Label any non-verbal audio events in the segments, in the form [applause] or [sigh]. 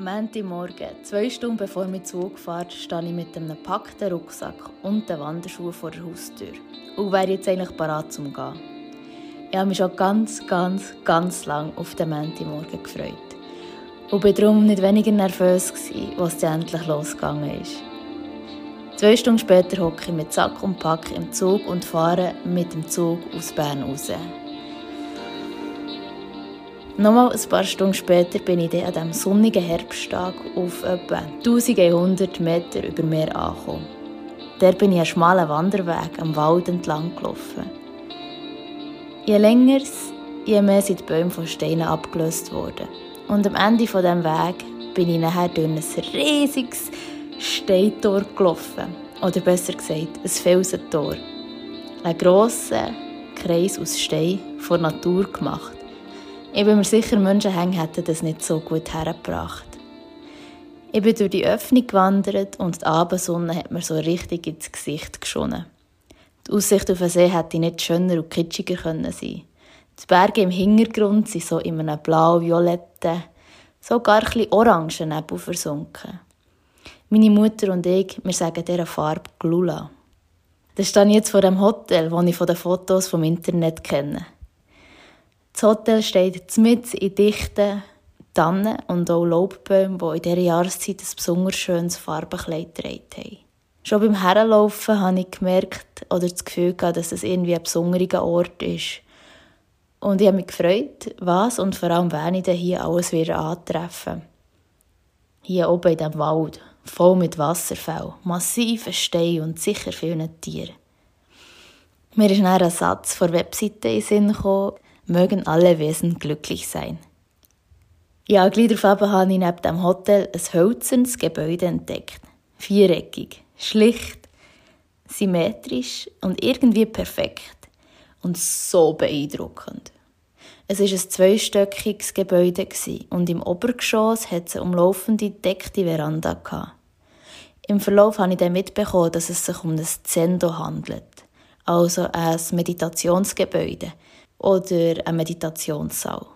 Montagmorgen, zwei Stunden bevor mein Zug fährt, stehe ich mit einem gepackten Rucksack und den Wanderschuhen vor der Haustür und wäre jetzt eigentlich parat zum Gehen. Ich habe mich schon ganz, ganz, ganz lang auf den Montagmorgen gefreut und war darum nicht weniger nervös, als es endlich losgegangen ist. Zwei Stunden später hocke ich mit Sack und Pack im Zug und fahre mit dem Zug aus Bern raus. Nochmal ein paar Stunden später bin ich dann an diesem sonnigen Herbsttag auf etwa 1100 Meter über Meer angekommen. Dort bin ich einen schmalen Wanderweg am Wald entlang gelaufen. Je länger, je mehr sind die Bäume von Steinen abgelöst worden. Und am Ende von diesem Weg bin ich nachher durch ein riesiges Steintor gelaufen. Oder besser gesagt, ein Felsentor. Ein grosser Kreis aus Stein von Natur gemacht. Ich bin mir sicher, Menschenhänge hätten das nicht so gut hergebracht. Ich bin durch die Öffnung gewandert und die Abendsonne hat mir so richtig ins Gesicht geschonnen. Die Aussicht auf den See hätte nicht schöner und kitschiger können sein. Die Berge im Hintergrund sind so in einem blau-violetten, sogar ein orangen Nebel versunken. Meine Mutter und ich, wir sagen dieser Farbe Glula. Das ich jetzt vor dem Hotel, das ich von den Fotos vom Internet kenne. Das Hotel steht mitten in dichten Tannen und auch Laubbäumen, die in dieser Jahreszeit ein besonders schönes Farbenkleid getragen haben. Schon beim Herlaufen habe ich gemerkt oder das Gefühl gehabt, dass es irgendwie ein besonderer Ort ist. Und ich habe mich gefreut, was und vor allem wen ich hier alles wieder antreffen Hier oben in diesem Wald, voll mit Wasserfällen, massiven Steinen und sicher vielen Tieren. Mir ist dann ein Satz von der Webseite in den Sinn gekommen, mögen alle Wesen glücklich sein. Ja, darauf habe ich neben dem Hotel ein hölzernes Gebäude entdeckt. Viereckig, schlicht, symmetrisch und irgendwie perfekt. Und so beeindruckend. Es war ein zweistöckiges Gebäude und im Obergeschoss hat es eine umlaufende deckte Veranda. Im Verlauf habe ich dann mitbekommen, dass es sich um ein Zendo handelt, also ein Meditationsgebäude oder ein Meditationssaal.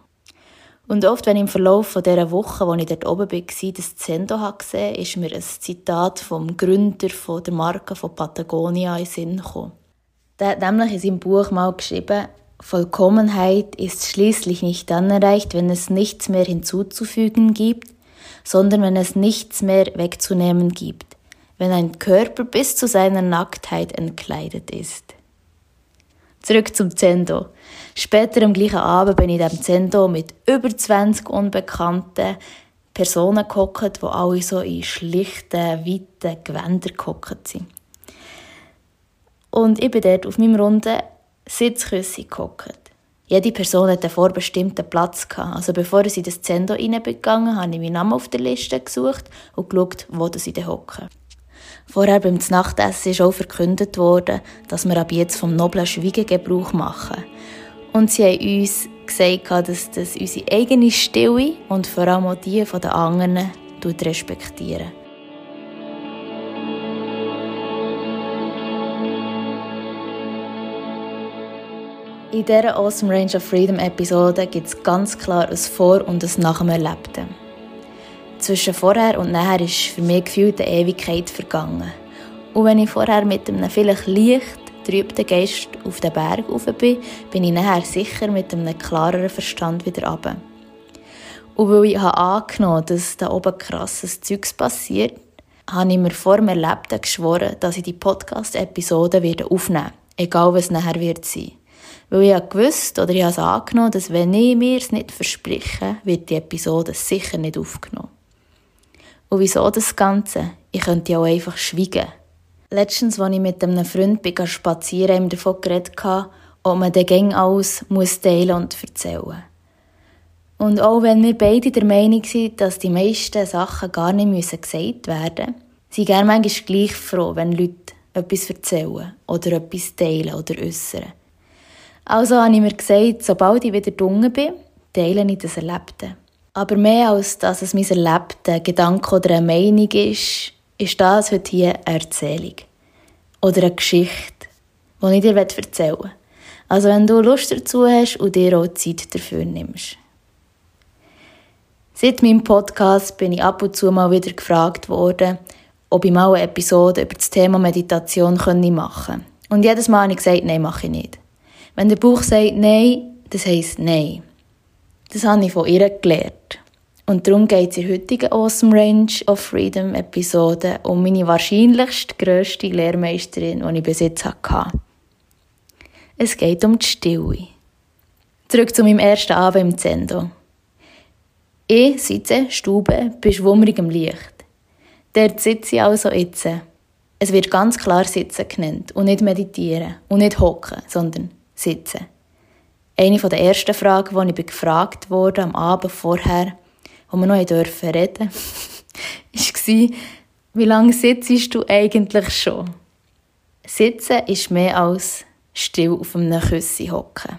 Und oft, wenn ich im Verlauf von dieser Woche, wo ich dort oben war, das Zendo gesehen habe, ist mir ein Zitat vom Gründer der Marke von Patagonia in den Sinn gekommen. Der hat nämlich in seinem Buch mal geschrieben, Vollkommenheit ist schließlich nicht dann erreicht, wenn es nichts mehr hinzuzufügen gibt, sondern wenn es nichts mehr wegzunehmen gibt, wenn ein Körper bis zu seiner Nacktheit entkleidet ist. Zurück zum Zendo. Später am gleichen Abend bin ich in diesem Zendo mit über 20 unbekannten Personen gehockt, die alle so in schlichten, weiten Gewändern gehockt sind. Und ich bin dort auf meinem runden Sitzküsse gehockt. Jede Person hatte einen vorbestimmten Platz. Also bevor ich in das Zendo reingegangen habe ich meinen Namen auf der Liste gesucht und geschaut, wo sie hocken. Vorher beim Nachtessen ist auch verkündet worden, dass wir ab jetzt vom noblen Schweigen Gebrauch machen. Und sie haben uns gesagt, dass das unsere eigene Stille und vor allem auch die der anderen respektieren. In dieser Awesome Range of Freedom Episode gibt es ganz klar ein Vor- und ein Nach dem Erlebten. Zwischen vorher und nachher ist für mich gefühlt eine Ewigkeit vergangen. Und wenn ich vorher mit einem vielleicht leicht trübten Geist auf den Berg rauf bin, bin ich nachher sicher mit einem klareren Verstand wieder runter. Und weil ich habe angenommen dass da oben krasses Zeugs passiert, habe ich mir vor dem Erlebten geschworen, dass ich die Podcast-Episode aufnehmen werde, egal was nachher wird sein. Weil ich gewusst oder ich habe es angenommen, dass wenn ich mir es nicht verspreche, wird die Episode sicher nicht aufgenommen. Und wieso das Ganze? Ich könnte ja auch einfach schweigen. Letztens, als ich mit einem Freund bin, spazieren ihm davon geredet, ob man den Gang alles teilen und erzählen Und auch wenn wir beide der Meinung sind, dass die meisten Sachen gar nicht gesagt werden müssen, sind gerne manchmal gleich froh, wenn Leute etwas erzählen oder etwas teilen oder äußern. Also habe ich mir gesagt, sobald ich wieder dunkel bin, teile ich das Erlebte. Aber mehr als dass es mein erlebter Gedanke oder eine Meinung ist, ist das heute hier eine Erzählung. Oder eine Geschichte, die ich dir erzählen will. Also wenn du Lust dazu hast und dir auch Zeit dafür nimmst. Seit meinem Podcast bin ich ab und zu mal wieder gefragt worden, ob ich mal eine Episode über das Thema Meditation machen könnte. Und jedes Mal habe ich gesagt, nein, mache ich nicht. Wenn der Buch sagt nein, das heisst nein. Das habe ich von ihr gelernt. Und darum geht es in der heutigen Awesome Range of Freedom Episode um meine wahrscheinlichst grösste Lehrmeisterin, die ich bis jetzt hatte. Es geht um die Stille. Zurück zu meinem ersten Abend im Zendo. Ich sitze, Stube, bei schwummerigem Licht. Dort sitze ich also jetzt. Es wird ganz klar Sitzen genannt und nicht meditieren und nicht hocken, sondern sitzen. Eine der ersten Fragen, die ich gefragt wurde am Abend vorher, wo wir noch dürfen reden, [laughs] war, wie lange sitzt du eigentlich schon? Sitzen ist mehr als still auf einem Küssi hocken.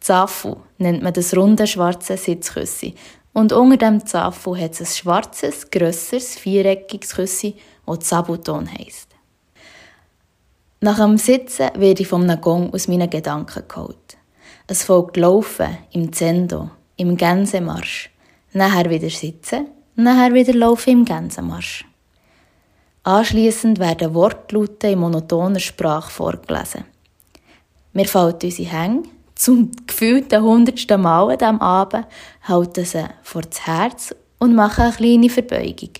Zafu nennt man das runde schwarze Sitzküssi. Und unter dem Zafu hat es ein schwarzes, grösseres, viereckiges Küssi, das Zabuton heisst. Nach dem Sitzen werde ich vom Gong aus meinen Gedanken geholt. Es folgt Laufen im Zendo, im Gänsemarsch. Nachher wieder sitzen, nachher wieder laufen im Gänsemarsch. Anschließend werden Wortlaute in monotoner Sprache vorgelesen. Mir fällt unsere Hänge, zum gefühlten hundertsten Mal an diesem Abend, halten sie vor das Herz und machen eine kleine Verbeugung.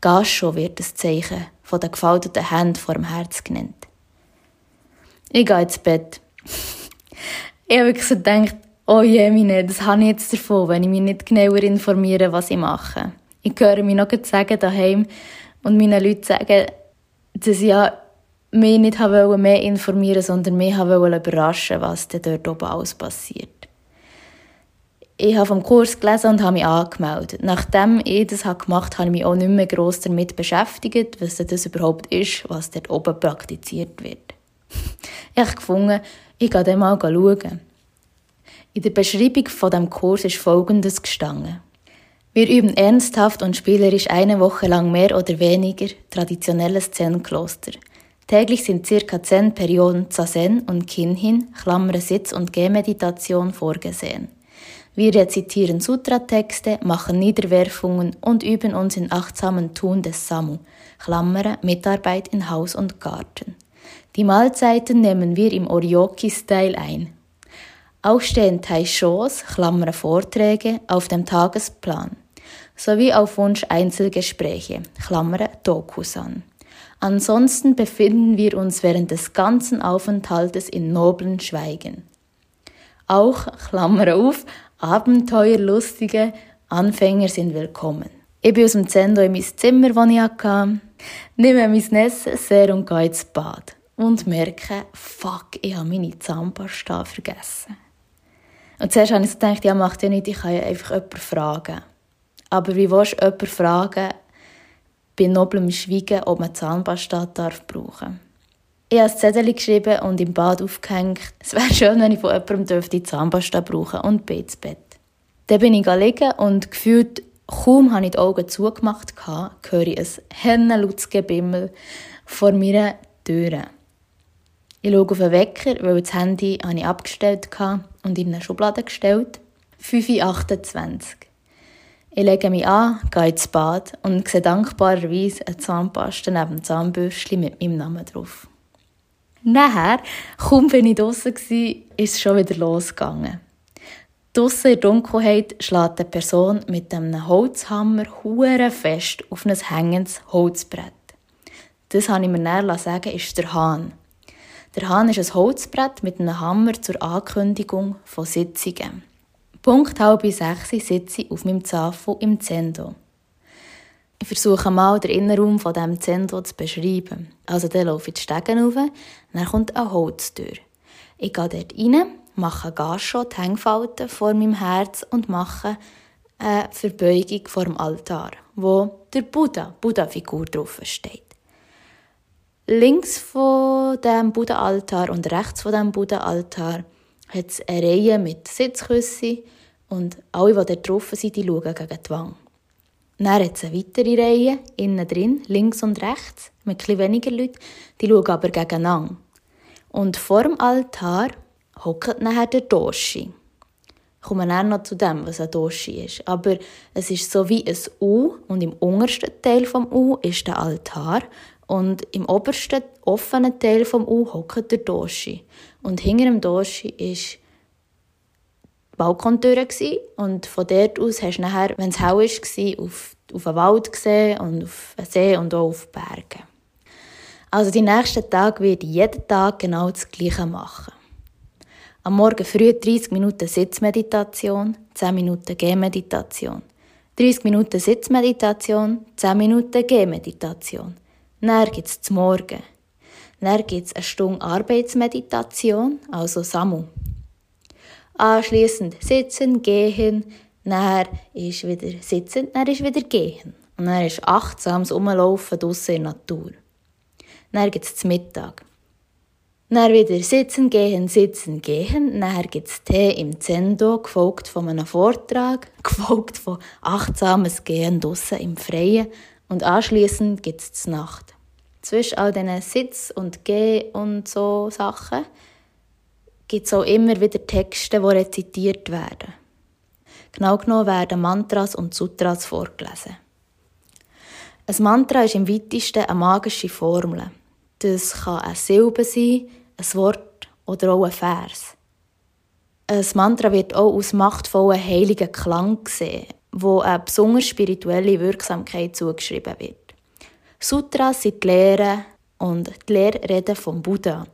Gascho wird das Zeichen von den gefalteten Händen vor dem Herz genannt. Ich gehe ins Bett. [laughs] Ich habe wirklich so gedacht, oh je, meine, das habe ich jetzt davon, wenn ich mich nicht genauer informiere, was ich mache. Ich höre mich noch sagen daheim und meine Leute sagen, dass ich ja mich nicht habe mehr informieren sondern mich habe überraschen was dort oben alles passiert. Ich habe vom Kurs gelesen und habe mich angemeldet. Nachdem ich das gemacht habe, habe ich mich auch nicht mehr gross damit beschäftigt, was das überhaupt ist, was dort oben praktiziert wird. [laughs] ich habe gefunden, ich gehe dann mal schauen. In der Beschreibung von dem Kurs ist Folgendes gestanden. Wir üben ernsthaft und spielerisch eine Woche lang mehr oder weniger traditionelles Zen-Kloster. Täglich sind circa zehn Perioden Zazen und Kinhin, Klammer Sitz- und Gehmeditation vorgesehen. Wir rezitieren Sutratexte, machen Niederwerfungen und üben uns in achtsamen Tun des Samu, Klammer Mitarbeit in Haus und Garten. Die Mahlzeiten nehmen wir im Oryoki-Style ein. Auch stehen Taishos, Klammer Vorträge, auf dem Tagesplan, sowie auf Wunsch Einzelgespräche, Klammer Dokus an. Ansonsten befinden wir uns während des ganzen Aufenthaltes in noblen Schweigen. Auch, Klammer auf, Abenteuerlustige Anfänger sind willkommen. Ich bin aus dem Zendo in mein Zimmer, das ich hatte, nehme mein Necessaire und gehe ins Bad und merke, fuck, ich habe meine Zahnpasta vergessen. Und zuerst habe ich gedacht, ja, macht ja nicht, ich kann ja einfach jemanden fragen. Aber wie willst du jemanden fragen, bei noblem Schweigen, ob man Zahnpasta darf brauchen Ich habe ein Zettel geschrieben und im Bad aufgehängt. Es wäre schön, wenn ich von jemandem dürfte Zahnpasta brauchen und bin ins Bett. Dann bin ich liegen und gefühlt, kaum habe ich die Augen zugemacht, höre ich ein hennenlautes Gebimmel vor meiner Tür. Ich schaue auf den Wecker, weil das Handy habe ich abgestellt und in eine Schublade gestellt. 5.28 Uhr. Ich lege mich an, gehe ins Bad und sehe dankbarerweise eine Zahnpasta neben dem Zahnbürstchen mit meinem Namen drauf. Nachher, kaum bin ich draussen war, es schon wieder losgegangen. Draussen in der Dunkelheit schlägt eine Person mit einem Holzhammer hure fest auf ein hängendes Holzbrett. Das habe ich mir näher sagen, ist der Hahn. Der Hahn ist ein Holzbrett mit einem Hammer zur Ankündigung von Sitzungen. Punkt halb sechs sitze ich auf meinem Zafu im Zendo. Ich versuche mal den Innenraum von diesem Zendo zu beschreiben. Also dann laufe ich die Stegen rauf, dann kommt eine Holztür. Ich gehe dort rein, mache Gascho, die Hängfalten vor meinem Herz und mache eine Verbeugung vor dem Altar, wo der Buddha, Buddha-Figur drauf steht. Links von dem Buddha-Altar und rechts von dem Buddha-Altar hat es eine Reihe mit Sitzküssen und alle, die dort drauf sind, die schauen gegen die Wange. Dann hat es eine weitere Reihe, innen drin, links und rechts, mit etwas weniger Leuten, die schauen aber gegeneinander. Und vor dem Altar hockt nachher der Doshi. Ich komme dann noch zu dem, was ein Doshi ist. Aber es ist so wie ein U und im untersten Teil vom U ist der Altar und im obersten offenen Teil vom U hockt der Doshi. Und hinter dem Doshi ist die Balkontür und von dort aus hast du nachher, wenn es hell war, auf, auf den Wald gesehen und auf den See und auch auf Berge. Also die nächsten Tage werde ich jeden Tag genau das Gleiche machen. Am Morgen früh 30 Minuten Sitzmeditation, 10 Minuten Gehmeditation. 30 Minuten Sitzmeditation, 10 Minuten Gehmeditation. Dann gibt es Morgen. Dann gibt es eine Stunde Arbeitsmeditation, also Samu. Anschließend sitzen, gehen, dann ist wieder sitzen, dann ist wieder gehen. Und dann ist achtsames Umlaufen draussen in der Natur. Dann gibt es Mittag. Dann wieder sitzen, gehen, sitzen, gehen. Dann gibt es Tee im Zendo, gefolgt von einem Vortrag, [laughs] gefolgt von achtsames Gehen draussen im Freien. Und anschließend gibt es Nacht. Zwischen all diesen Sitz- und Geh- und so Sachen gibt es auch immer wieder Texte, die rezitiert werden. Genau genommen werden Mantras und Sutras vorgelesen. Ein Mantra ist im weitesten eine magische Formel. Das kann eine Silbe sein, ein Wort oder auch ein Vers. Ein Mantra wird auch als machtvollen heiligen Klang gesehen, wo eine besonders spirituelle Wirksamkeit zugeschrieben wird. Sutras sind die Lehren und die Lehrreden vom Buddha.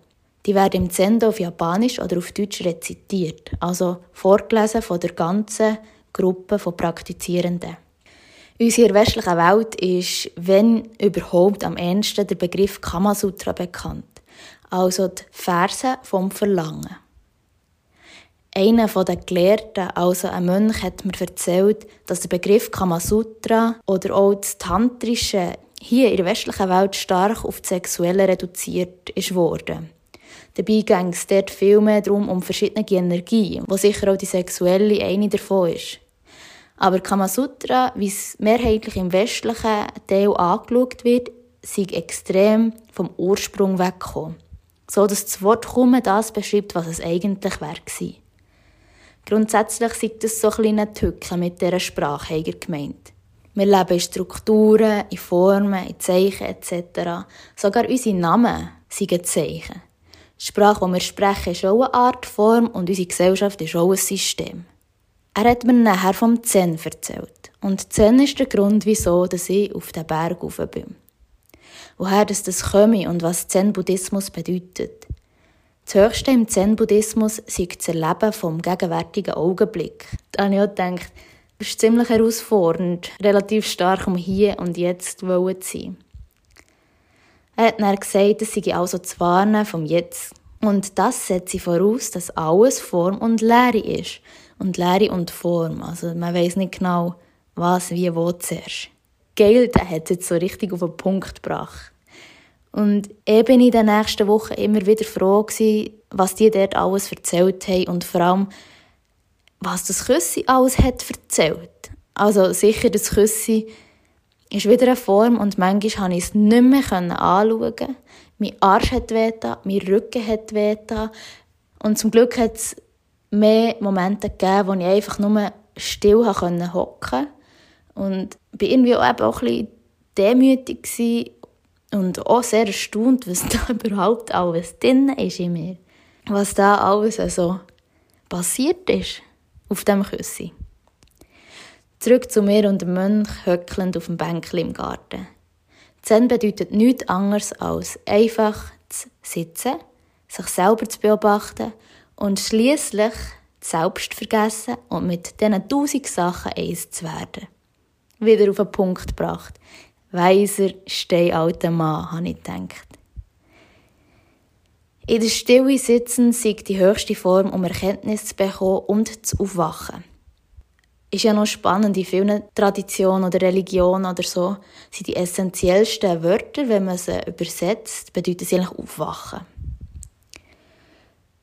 Die werden im Zendo auf Japanisch oder auf Deutsch rezitiert, also vorgelesen von der ganzen Gruppe von Praktizierenden. In unserer westlichen Welt ist, wenn überhaupt, am ehesten der Begriff Kamasutra bekannt also die Verse vom Verlangen. Einer der Gelehrten, also ein Mönch, hat mir erzählt, dass der Begriff Kamasutra oder auch das Tantrische hier in der westlichen Welt stark auf das Sexuelle reduziert ist worden. Dabei ging es dort viel mehr darum, um verschiedene Energien, wo sicher auch die sexuelle eine davon ist. Aber Kamasutra, wie es mehrheitlich im westlichen Teil angeschaut wird, sei extrem vom Ursprung weggekommen so dass das Wort kaum das beschreibt, was es eigentlich wäre Grundsätzlich sind das so kleine Tücke mit dieser Sprache gemeint. Wir leben in Strukturen, in Formen, in Zeichen etc. Sogar unsere Namen sind Zeichen. Die Sprache, die wir sprechen, ist auch eine Art Form und unsere Gesellschaft ist auch ein System. Er hat mir nachher vom Zen erzählt. Und Zen ist der Grund, wieso ich auf den Berg rauf bin woher das, das komme und was Zen-Buddhismus bedeutet. Das Höchste im Zen-Buddhismus sei das Erleben vom gegenwärtigen Augenblick. Da habe ich auch gedacht, das ist ziemlich herausfordernd, relativ stark um hier und jetzt zu sein. Er hat dann gesagt, es sei also zu warnen vom Jetzt. Und das setzt voraus, dass alles Form und Lehre ist. Und Lehre und Form. Also man weiß nicht genau, was, wie, wo zuerst geil, der hat es jetzt so richtig auf den Punkt gebracht. Und ich bin in den nächsten Wochen immer wieder froh gewesen, was die dort alles erzählt haben und vor allem, was das Küssi alles hat erzählt. Also sicher, das Küssi ist wieder eine Form und manchmal konnte ich es nicht mehr anschauen. Mein Arsch hat wehgetan, mein Rücken hat wehgetan. Und zum Glück hat es mehr Momente gegeben, wo ich einfach nur still hocken konnte und bin irgendwie auch, eben auch ein bisschen demütig und auch sehr erstaunt, was da [laughs] überhaupt alles drin ist in mir. Was da alles also passiert ist auf dem Küssi. Zurück zu mir und dem Mönch höckelnd auf dem Bänkchen im Garten. Zen bedeutet nichts anderes als einfach zu sitzen, sich selber zu beobachten und schließlich selbst vergessen und mit diesen tausend Sachen eins zu werden wieder auf den Punkt gebracht. Weiser, steinalter Mann, habe ich gedacht. In der Stille sitzen sei die höchste Form, um Erkenntnis zu bekommen und zu aufwachen. Ist ja noch spannend, in vielen Traditionen oder Religionen oder so sind die essentiellsten Wörter, wenn man sie übersetzt, bedeuten sie eigentlich aufwachen.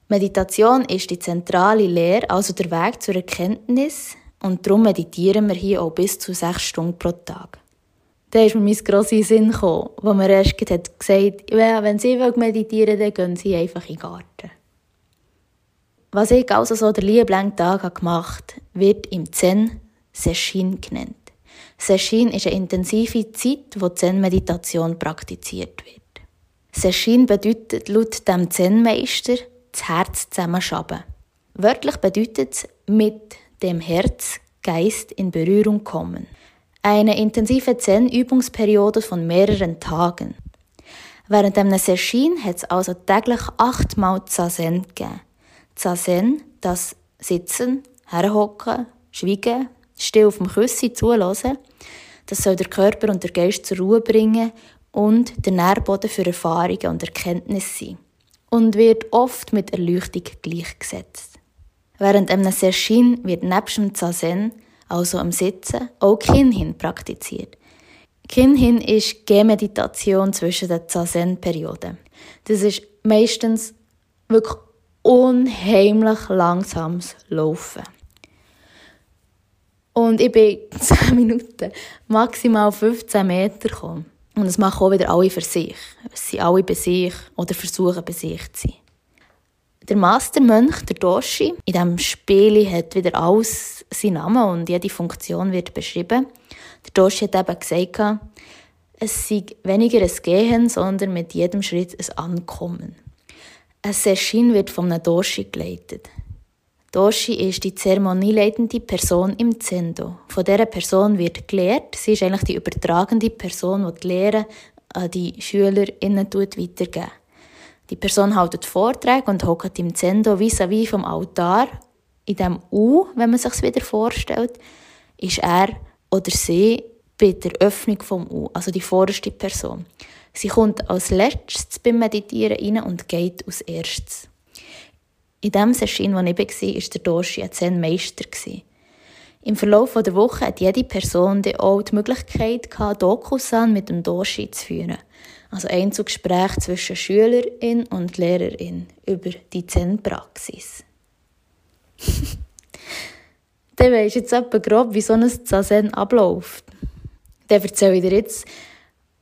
Meditation ist die zentrale Lehre, also der Weg zur Erkenntnis, und darum meditieren wir hier auch bis zu sechs Stunden pro Tag. Da ist mir mein grosser Sinn gekommen, wo mir erst gesagt hat, wenn Sie meditieren wollen, dann gehen Sie einfach in den Garten. Was ich also so der lieblangen Tag gemacht wird im Zen Seshin genannt. Seshin ist eine intensive Zeit, wo Zen-Meditation praktiziert wird. Seshin bedeutet laut dem Zen-Meister das Herz zusammenschaben. Wörtlich bedeutet es mit dem Herz, Geist in Berührung kommen. Eine intensive Zen-Übungsperiode von mehreren Tagen. Während einem Session hat es also täglich achtmal Zazen gegeben. Zazen, das Sitzen, Herhocken, Schweigen, still auf dem Küssi zulassen, das soll der Körper und der Geist zur Ruhe bringen und der Nährboden für Erfahrungen und Erkenntnisse sein. Und wird oft mit Erleuchtung gleichgesetzt. Während einem Session wird nebst dem Zazen, also am Sitzen, auch Kinhin praktiziert. Kinhin ist Gehmeditation zwischen den Zazen-Perioden. Das ist meistens wirklich unheimlich langsames Laufen. Und ich bin [laughs] 10 Minuten, maximal 15 Meter gekommen. Und das machen auch wieder alle für sich. Es sind alle bei sich oder versuchen bei sich zu sein. Der Mastermönch, der Doshi, in diesem Spiel hat wieder alles seinen Namen und jede Funktion wird beschrieben. Der Doshi hat eben gesagt, es sei weniger ein Gehen, sondern mit jedem Schritt ein Ankommen. Ein Seshin wird von einem Doshi geleitet. Doshi ist die zeremonieleitende Person im Zendo. Von dieser Person wird gelehrt. Sie ist eigentlich die übertragende Person, die die Lehre an die SchülerInnen weitergeben. Die Person hält Vorträge und hockt im Zendo vis-à-vis vom Altar. In dem U, wenn man sich wieder vorstellt, ist er oder sie bei der Öffnung vom U, also die vorderste Person. Sie kommt als letztes beim Meditieren rein und geht als erstes. In dem Session, wo ich war, war der Doshi ein Zen-Meister. Im Verlauf der Woche hat jede Person auch die Möglichkeit, Dokusan mit dem Doshi zu führen. Also Einzelgespräche zwischen Schülerin und Lehrerin über die Zen-Praxis. [laughs] Dann weisst jetzt etwa grob, wie so ein Zazen abläuft. Dann erzähle ich dir jetzt,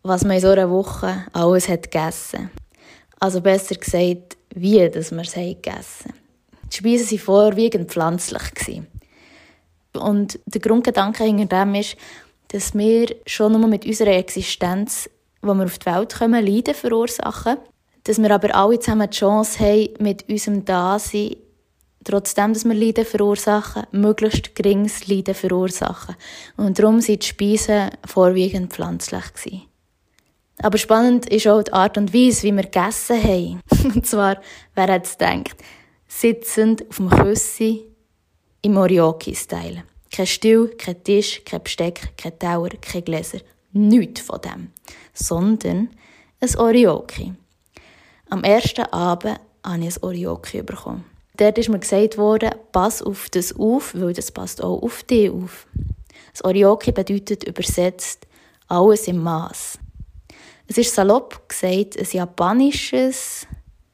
was man in so einer Woche alles hat gegessen Also besser gesagt, wie dass wir es gegessen. Die Speisen waren vorwiegend pflanzlich. Und der Grundgedanke hinter dem ist, dass wir schon nur mit unserer Existenz wo wir auf die Welt kommen, Leiden verursachen. Dass wir aber alle zusammen die Chance haben, mit unserem Dasein, trotzdem, dass wir Leiden verursachen, möglichst geringes Leiden verursachen. Und darum sind die Speisen vorwiegend pflanzlich gewesen. Aber spannend ist auch die Art und Weise, wie wir gegessen haben. [laughs] und zwar, wer hat es gedacht, sitzend auf dem Küssi im Orioki-Style. Kein Stuhl, kein Tisch, kein Besteck, kein Tower, kein Gläser. Nichts von dem. Sondern ein Orioki. Am ersten Abend habe ich ein Orioki bekommen. Dort ist mir gesagt worden, pass auf das auf, weil das passt auch auf dich auf. Das Orioki bedeutet übersetzt alles im Maß. Es ist salopp gesagt ein japanisches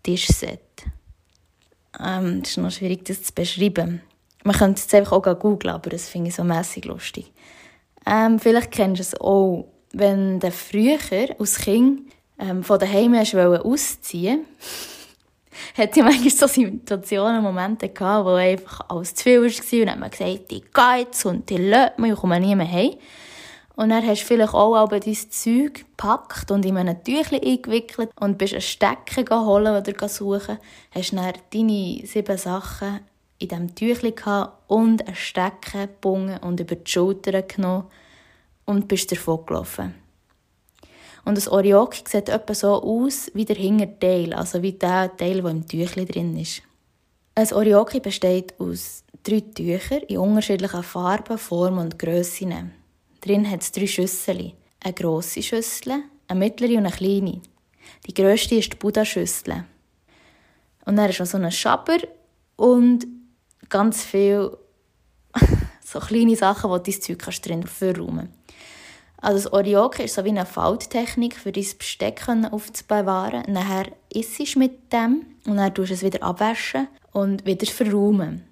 Tischset. Ähm, es ist noch schwierig, das zu beschreiben. Man könnte es einfach auch googeln, aber das finde ich so mässig lustig. Ähm, vielleicht kennst du es auch, wenn du früher als Kind ähm, von daheim ausziehen [laughs] hat ja manchmal so Situationen, Momente gehabt, wo einfach alles zu viel war und dann hat man gesagt, die geht und die lädt mich, ich komme nie mehr heim. Und dann hast du vielleicht auch aber dein Zeug gepackt und in einem Tüchlein eingewickelt und bist einen Stecker holen oder suchen. Hast dann deine sieben Sachen in diesem gehabt und einen Stecker gebunden und über die Schulter genommen und bist davon gelaufen. Und das Orioki sieht etwa so aus wie der Hinterteil, also wie der Teil, der im Tüchlein drin ist. Ein Orioki besteht aus drei Tüchern in unterschiedlichen Farben, Formen und Grössen. Drin hat es drei Schüsseln. Eine grosse Schüssel, eine mittlere und eine kleine. Die grösste ist die Buddha-Schüssel. Und dann ist noch so ein Schaber und ganz viele [laughs] so kleine Sachen, die dein Zeug kannst drin verräumen Also das Orioke ist so wie eine Falttechnik, für dein Besteck aufzubewahren. Nachher isst du mit dem und dann tust du es wieder abwaschen und wieder verräumen.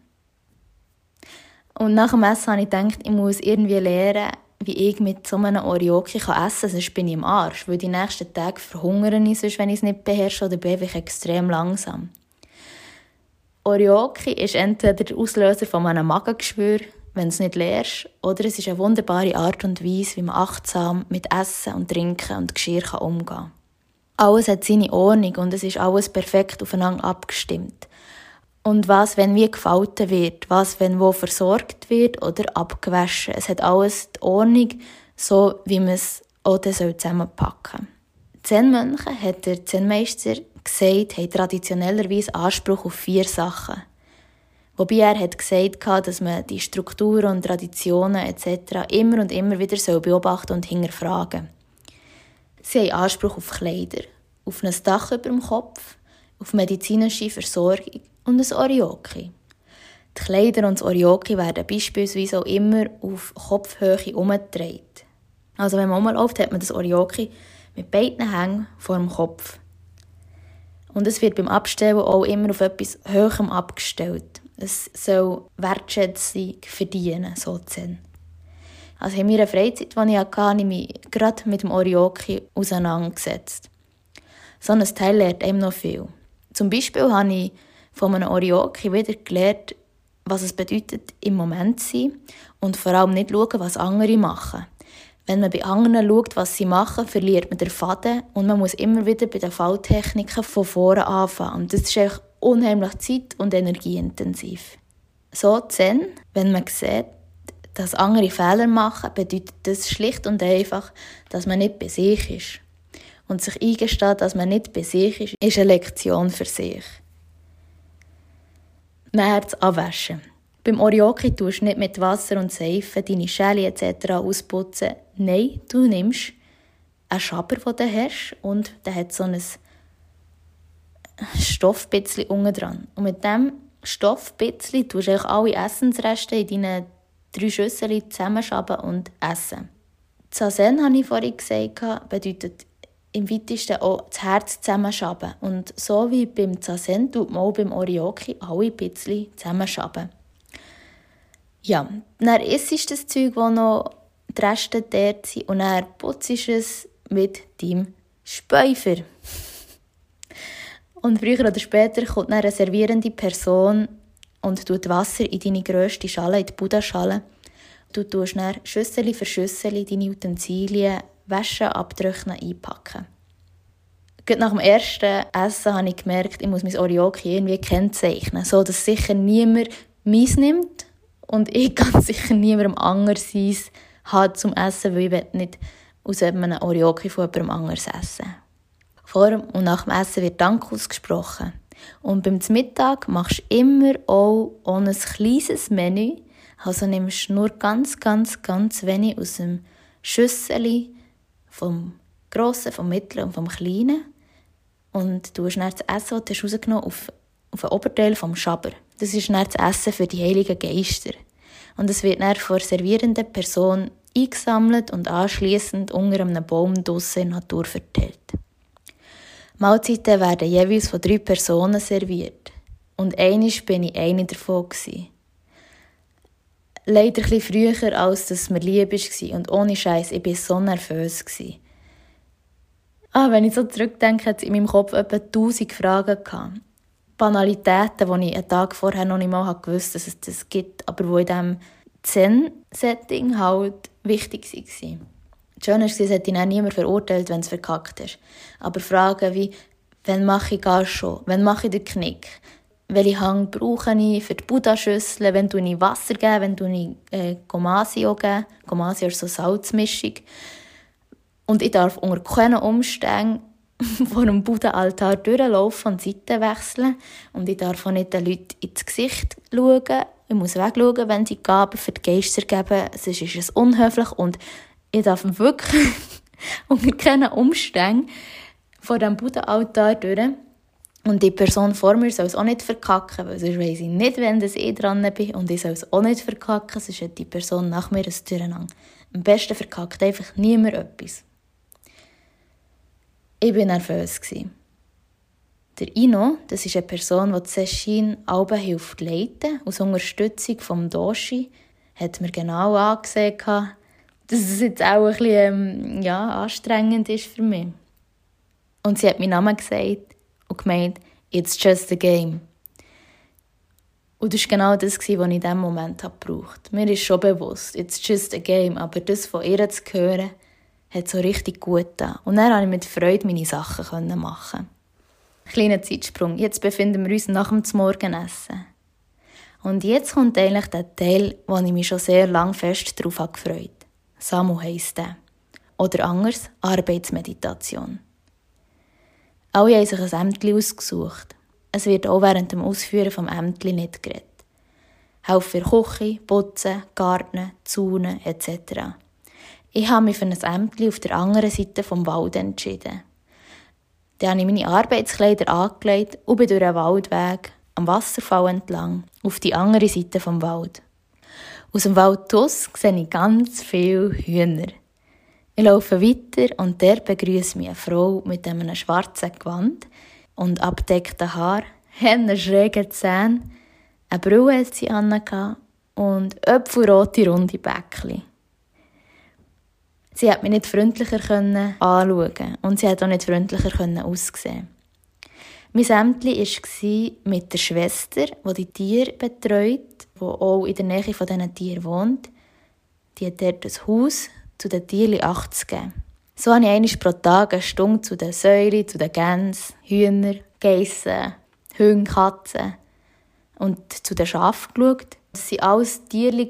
Und nach dem Essen habe ich gedacht, ich muss irgendwie lernen, wie ich mit so einem Orioki essen kann, sonst bin ich im Arsch. Weil die nächsten Tage verhungere ich, sonst, wenn ich es nicht beherrsche oder bin ich extrem langsam. Orioki ist entweder der Auslöser von einem Magengeschwür, wenn es nicht lernst, oder es ist eine wunderbare Art und Weise, wie man achtsam mit Essen und Trinken und Geschirr umgehen kann. Alles hat seine Ordnung und es ist alles perfekt aufeinander abgestimmt. Und was, wenn wie gefalten wird, was, wenn wo versorgt wird oder abgewaschen. Es hat alles die Ordnung, so wie man es auch zusammenpacken soll. Zen-Mönche hat der Zen-Meister gesagt, haben traditionellerweise Anspruch auf vier Sachen. Wobei er hat gesagt dass man die Strukturen und Traditionen etc. immer und immer wieder beobachten und hinterfragen Sie haben Anspruch auf Kleider, auf ein Dach über dem Kopf, auf medizinische Versorgung und ein Orioki. Die Kleider und das Orioki werden beispielsweise auch immer auf Kopfhöhe umgedreht. Also wenn man rumläuft, hat man das Orioki mit beiden Hängen vor dem Kopf. Und es wird beim Abstellen auch immer auf etwas Höherem abgestellt. Es soll Wertschätzung verdienen, sozusagen. Also in meiner Freizeit, die ich hatte, habe ich mich gerade mit dem Orioki auseinandergesetzt. So ein Teil lernt einem noch viel. Zum Beispiel habe ich von einem Orioki wieder gelernt, was es bedeutet, im Moment zu sein und vor allem nicht schauen, was andere machen. Wenn man bei anderen schaut, was sie machen, verliert man den Faden und man muss immer wieder bei den Falltechniken von vorne anfangen. Und das ist echt unheimlich zeit- und energieintensiv. So Zen, wenn man sieht, dass andere Fehler machen, bedeutet das schlicht und einfach, dass man nicht bei sich ist. Und sich eingesteht, dass man nicht bei sich ist, ist eine Lektion für sich. März abwaschen. Beim Orioki tust du nicht mit Wasser und Seife deine Schäle etc. ausputzen. Nein, du nimmst einen Schaber, den du hast, und der hat so ein Stoffbitzli unten dran. Und mit dem Stoffbitzli tust du alle Essensreste in deinen drei Schüsseln zusammenschaben und essen. Zazen, habe ich vorhin gesagt, bedeutet im weitesten auch das Herz zusammenschaben. Und so wie beim Zazen tut man auch beim Orioki alle ein bisschen zusammenschaben. Ja, dann isst das Zeug, das noch die Reste dort sind, und dann putzt es mit deinem Späufer. Und früher oder später kommt eine servierende Person und tut Wasser in deine grösste Schale, in die Buddha-Schale. Du tust dann Schüssel für Schüssel deine Utensilien waschen, abtrocknen, einpacken. Gerade nach dem ersten Essen habe ich gemerkt, ich muss mein Orioki irgendwie kennzeichnen, so dass sicher niemand meins nimmt und ich [laughs] ganz sicher niemandem anders seins hat zum Essen, weil ich nicht aus einem Orioki von jemandem anders essen. Vor und nach dem Essen wird Dank ausgesprochen. Und beim Mittag machst du immer auch ein kleines Menü. Also nimmst du nur ganz, ganz, ganz wenig aus dem Schüssel vom Grossen, vom Mittleren und vom Kleinen. Und du hast dann das Essen, das du rausgenommen auf, auf den Oberteil vom Schaber. Das ist dann das Essen für die heiligen Geister. Und es wird dann von servierenden Person eingesammelt und anschließend unter einem Baum draussen in Natur verteilt. Mahlzeiten werden jeweils von drei Personen serviert. Und einisch bin ich eine davon. Leider etwas früher, als es mir lieb war. Und ohne Scheiß, ich war so nervös. Ah, wenn ich so zurückdenke, hat es in meinem Kopf etwa tausend Fragen gehabt. Banalitäten, die ich einen Tag vorher noch nicht mal gewusst dass es das gibt, aber die in diesem Zen-Setting halt wichtig waren. Schön war, es hat ihn auch niemand verurteilt, wenn es verkackt ist. Aber Fragen wie, wann mache ich gar schon? Wann mache ich den Knick? Welche Hang brauche ich für die Buddha-Schüssel? Wenn du ich Wasser geben? Wenn du ich äh, Gomasio geben? Gomasio ist so Salzmischung. Und ich darf unter keinen Umständen [laughs] vor einem Buddha-Altar durchlaufen und Seiten wechseln. Und ich darf auch nicht den Leuten ins Gesicht schauen. Ich muss wegschauen, wenn sie Gaben für die Geister geben. Sonst ist es unhöflich und ich darf wirklich [laughs] unter keinen Umständen vor dem Buddha-Altar durch. Und die Person vor mir soll es auch nicht verkacken, weil sonst weiss ich nicht, wenn ich dran bin. Und ich soll es auch nicht verkacken, sonst hat die Person nach mir ein Durcheinander. Am besten verkackt einfach niemand etwas. Ich war nervös. Der Ino, das ist eine Person, die Session Alben hilft leiten, aus Unterstützung vom Doshi, hat mir genau angesehen, dass es jetzt auch ein bisschen ähm, ja, anstrengend ist für mich. Und sie hat meinen Namen gesagt und gemeint, it's just a game. Und das war genau das, was ich in diesem Moment brauchte. Mir ist schon bewusst, it's just a game, aber das von ihr zu hören, hat so richtig gut getan. Und dann konnte ich mit Freude meine Sachen machen. Kleiner Zeitsprung. Jetzt befinden wir uns nach dem Morgenessen. Und jetzt kommt eigentlich der Teil, wo ich mich schon sehr lang fest darauf gefreut habe. Samu heisst der. Oder anders, Arbeitsmeditation. Alle haben sich ein Ämtli ausgesucht. Es wird auch während dem Ausführen vom Ämtli nicht geredet. Helfen für Küche, Putzen, Garten, Zaunen etc. Ich habe mich für ein Ämtli auf der anderen Seite vom Wald entschieden. Dann habe ich meine Arbeitskleider angelegt und bin durch einen Waldweg am Wasserfall entlang auf die andere Seite vom Wald. Aus dem Wald aus sehe ich ganz viele Hühner. Ich laufe weiter und der begrüßt mich eine Frau mit einem schwarzen Gewand und abdeckten Haar, einen schrägen Zähnen, eine Brille hat sie und öpfelrote runde Bäckchen. Sie hat mich nicht freundlicher können anschauen und sie hat auch nicht freundlicher können aussehen. Mein Sämtli war mit der Schwester, die die Tiere betreut, die auch in der Nähe von diesen Tieren wohnt. Die hat dort ein Haus zu den Tieren Acht zu geben. So habe ich einmal pro Tag eine Stunde zu den Säuren, zu den Gänsen, Hühner, Geissen, Hunde, Katzen und zu den Schafen geschaut. Das waren alles Tiere,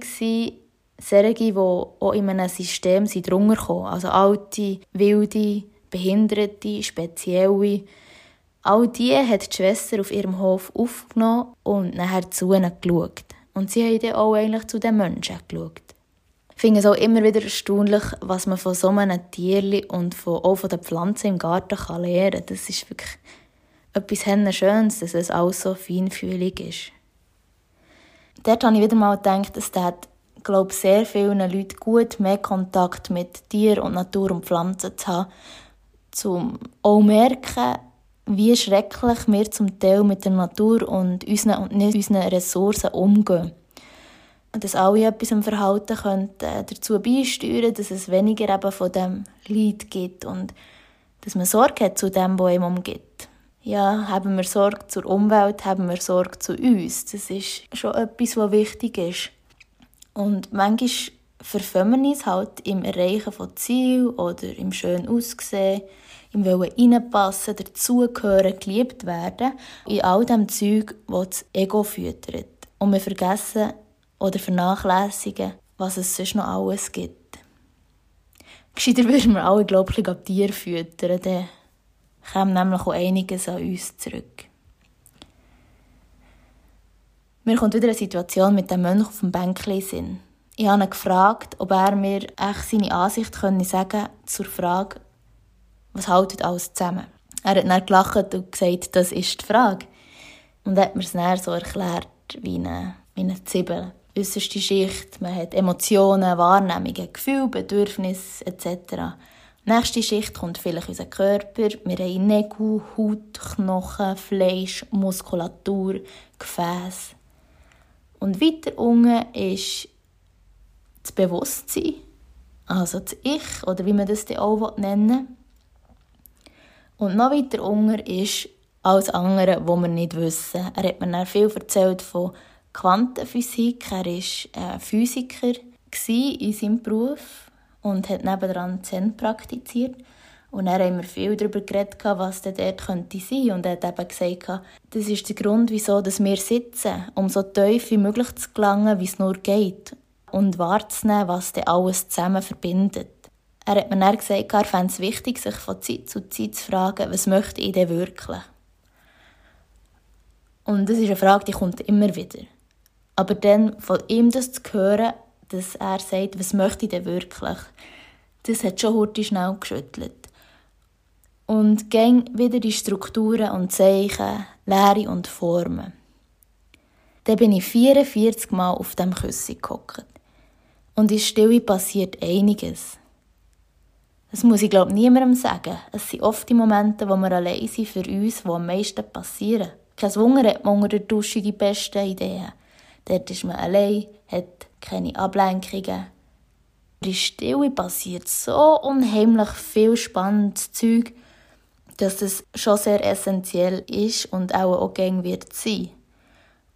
solche, die auch in einem System drunter kommen. Also alte, wilde, behinderte, spezielle. All die hat die Schwester auf ihrem Hof aufgenommen und nachher zu ihnen geschaut. Und sie haben dann auch eigentlich zu den Menschen geschaut. Ich finde es auch immer wieder erstaunlich, was man von so einem Tier und von, auch von den Pflanzen im Garten kann lernen kann. Das ist wirklich etwas Schönes, dass es auch so feinfühlig ist. Dort habe ich wieder mal gedacht, dass das glaube sehr vielen Leuten gut, mehr Kontakt mit Tier und Natur und Pflanzen zu haben, um auch merken, wie schrecklich wir zum Teil mit der Natur und unseren und nicht unseren Ressourcen umgehen. Und dass alle etwas im Verhalten könnten äh, dazu beisteuern, dass es weniger eben von dem Leid gibt und dass man Sorge hat zu dem, was ihm umgibt. Ja, haben wir Sorge zur Umwelt, haben wir Sorge zu uns. Das ist schon etwas, was wichtig ist. Und manchmal verfilmen wir uns halt im Erreichen von Zielen oder im schön Aussehen, im Wollen reinpassen, dazugehören, geliebt werden, in all dem Zeug, das das Ego füttert. Und wir vergessen oder vernachlässigen, was es sonst noch alles gibt. Gescheiter würden wir alle, glaube ich, ab Tier füttern, dann käme nämlich auch einiges an uns zurück. Mir kommt wieder eine Situation mit dem Mönch auf dem Bänkchen Sinn. Ich habe ihn gefragt, ob er mir echt seine Ansicht können sagen zur Frage, was haltet alles zusammen? Er hat dann gelacht und gesagt, das ist die Frage. Und hat mir es dann so erklärt, wie eine, wie eine Zwiebel. Äußerste Schicht, man hat Emotionen, Wahrnehmungen, Gefühle, Bedürfnisse etc. Nächste Schicht kommt vielleicht unser Körper. Wir haben Nägel, Haut, Knochen, Fleisch, Muskulatur, Gefäße. Und weiter unten ist das Bewusstsein, also das Ich, oder wie man das dann auch nennen will. Und noch weiter unten ist alles andere, was wir nicht wissen. Er hat mir dann viel erzählt von Quantenphysik. Er war äh, Physiker in seinem Beruf und hat nebenan Zen praktiziert. Und dann haben wir viel darüber geredet, was denn dort könnte. Und er hat eben gesagt, das ist der Grund, wieso wir sitzen, um so tief wie möglich zu gelangen, wie es nur geht. Und wahrzunehmen, was denn alles zusammen verbindet. Er hat mir dann gesagt, er fände es wichtig, sich von Zeit zu Zeit zu fragen, was möchte ich denn wirklich? Und das ist eine Frage, die kommt immer wieder. Aber dann von ihm das zu hören, dass er sagt, was möchte ich denn wirklich, das hat schon heute schnell geschüttelt. Und gang wieder die Strukturen und Zeichen, Lehre und Formen. Dann bin ich 44 Mal auf dem Küssi gehockt. Und in Stille passiert einiges. Das muss ich glaube niemandem sagen. Es sind oft die Momente, wo wir allein sind für uns, wo am meisten passieren. Kein Wunder hat man unter der Dusche die besten Ideen. Dort ist man allein, hat keine Ablenkungen. In Stille passiert so unheimlich viel spannendes Zeug, dass es schon sehr essentiell ist und auch gäng wird sein.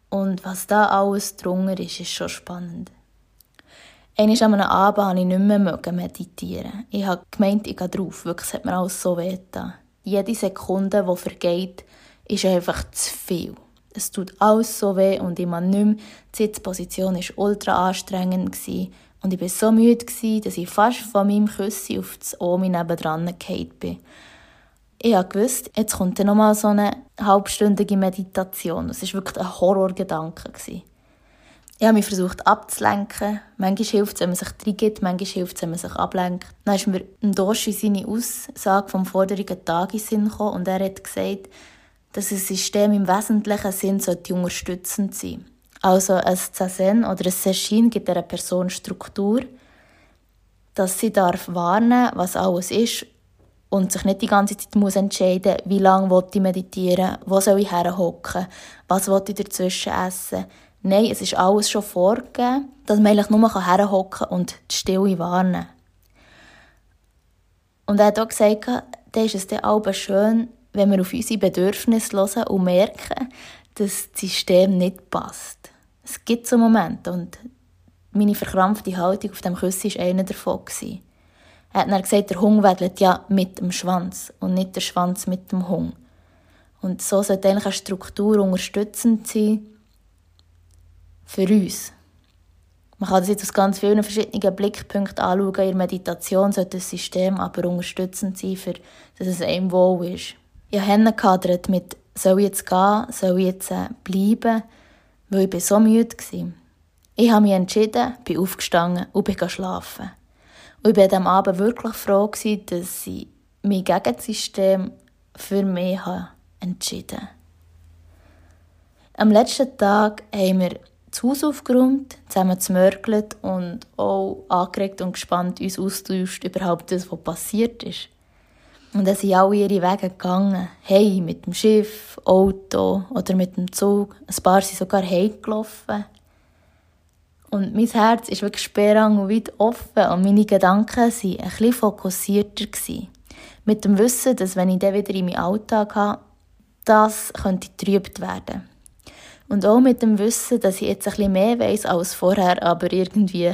Und was da alles drunter ist, ist schon spannend. Einmal an einem Abend habe ich nicht mehr meditieren. Ich habe gemeint, ich gehe drauf. Wirklich, es hat mir alles so weh Jede Sekunde, die vergeht, ist einfach zu viel. Es tut alles so weh und ich kann nicht mehr. Die Sitzposition war ultra anstrengend und ich war so müde, dass ich fast von meinem Küssi auf das Omi nebendran gefallen bin. Ich wusste, jetzt kommt dann nochmal so eine halbstündige Meditation. Das war wirklich ein Horrorgedanke. Ich habe mich versucht abzulenken. Manchmal hilft es, wenn man sich reingibt, manchmal hilft es, wenn man sich ablenkt. Dann ist mir ein Doshi seine Aussage vom vorderigen Tag in Sinn gekommen und er hat gesagt, dass ein System im wesentlichen Sinn unterstützend sein sollte. Also ein Zazen oder ein Seshin gibt einer Person Struktur, dass sie darf warnen, was alles ist und sich nicht die ganze Zeit muss entscheiden, wie lange ich meditieren, wo soll ich herhocken, was will ich dazwischen essen. Nein, es ist alles schon vorgegeben, dass man eigentlich nur herhocken und die Stille warnen Und er hat auch gesagt, dann ist es dann auch schön, wenn wir auf unsere Bedürfnisse hören und merken, dass das System nicht passt. Es gibt so Momente und meine verkrampfte Haltung auf dem Kuss war einer davon. Er hat dann gesagt, der Hund wedelt ja mit dem Schwanz und nicht der Schwanz mit dem Hund. Und so sollte eigentlich eine Struktur unterstützend sein für uns. Man kann das jetzt aus ganz vielen verschiedenen Blickpunkten anschauen. In der Meditation sollte das System aber unterstützend sein, für, dass es einem wohl ist. Ich habe gehadert mit, soll ich jetzt gehen, soll ich jetzt äh, bleiben, weil ich so müde war. Ich habe mich entschieden, bin aufgestanden und bin schlafen. Und ich war am Abend wirklich froh, dass ich mich gegen das System für mich entschieden habe. Am letzten Tag haben wir das Haus aufgeräumt, zusammen gemörgelt und auch angeregt und gespannt uns austauscht überhaupt das, was passiert ist. Und dann sind alle ihre Wege gegangen. Hey, mit dem Schiff, Auto oder mit dem Zug. Ein paar sind sogar heimgelaufen. Und mein Herz ist wirklich sperrang und weit offen und meine Gedanken waren ein bisschen fokussierter. Mit dem Wissen, dass wenn ich dann wieder in meinen Alltag habe, das könnte getrübt werden. Und auch mit dem Wissen, dass ich jetzt ein bisschen mehr weiß als vorher, aber irgendwie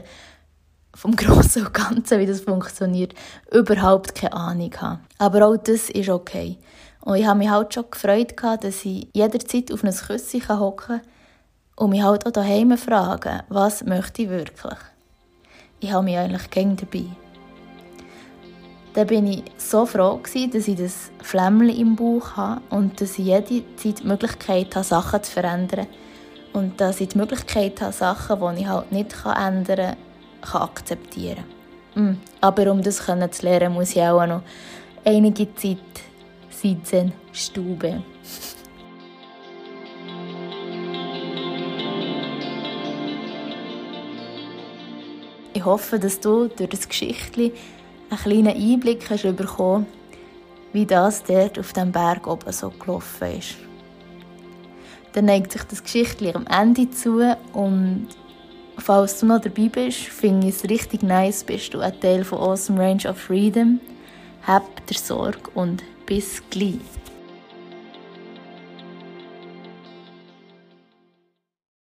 vom [laughs] Großen und Ganzen, wie das funktioniert, überhaupt keine Ahnung habe. Aber auch das ist okay. Und ich habe mich halt schon gefreut, dass ich jederzeit auf ein Küsschen hocken kann und mich halt auch daheim fragen, was möchte ich wirklich. Ich habe mich eigentlich gern dabei. Dann bin ich so froh, dass ich das Flämmchen im Bauch habe und dass ich jede Zeit die Möglichkeit habe, Sachen zu verändern. Und dass ich die Möglichkeit habe, Sachen, die ich halt nicht ändern kann, kann akzeptieren kann. Mm. Aber um das zu lernen, muss ich auch noch einige Zeit sitzen, stube. Ich hoffe, dass du durch das Geschichtli einen kleinen Einblick hast bekommen wie das dort auf dem Berg oben so gelaufen ist. Dann neigt sich das Geschichtli am Ende zu und Falls du noch dabei bist, finde ich es richtig nice, bist du ein Teil von Awesome Range of Freedom. Habt der Sorge und bis gleich.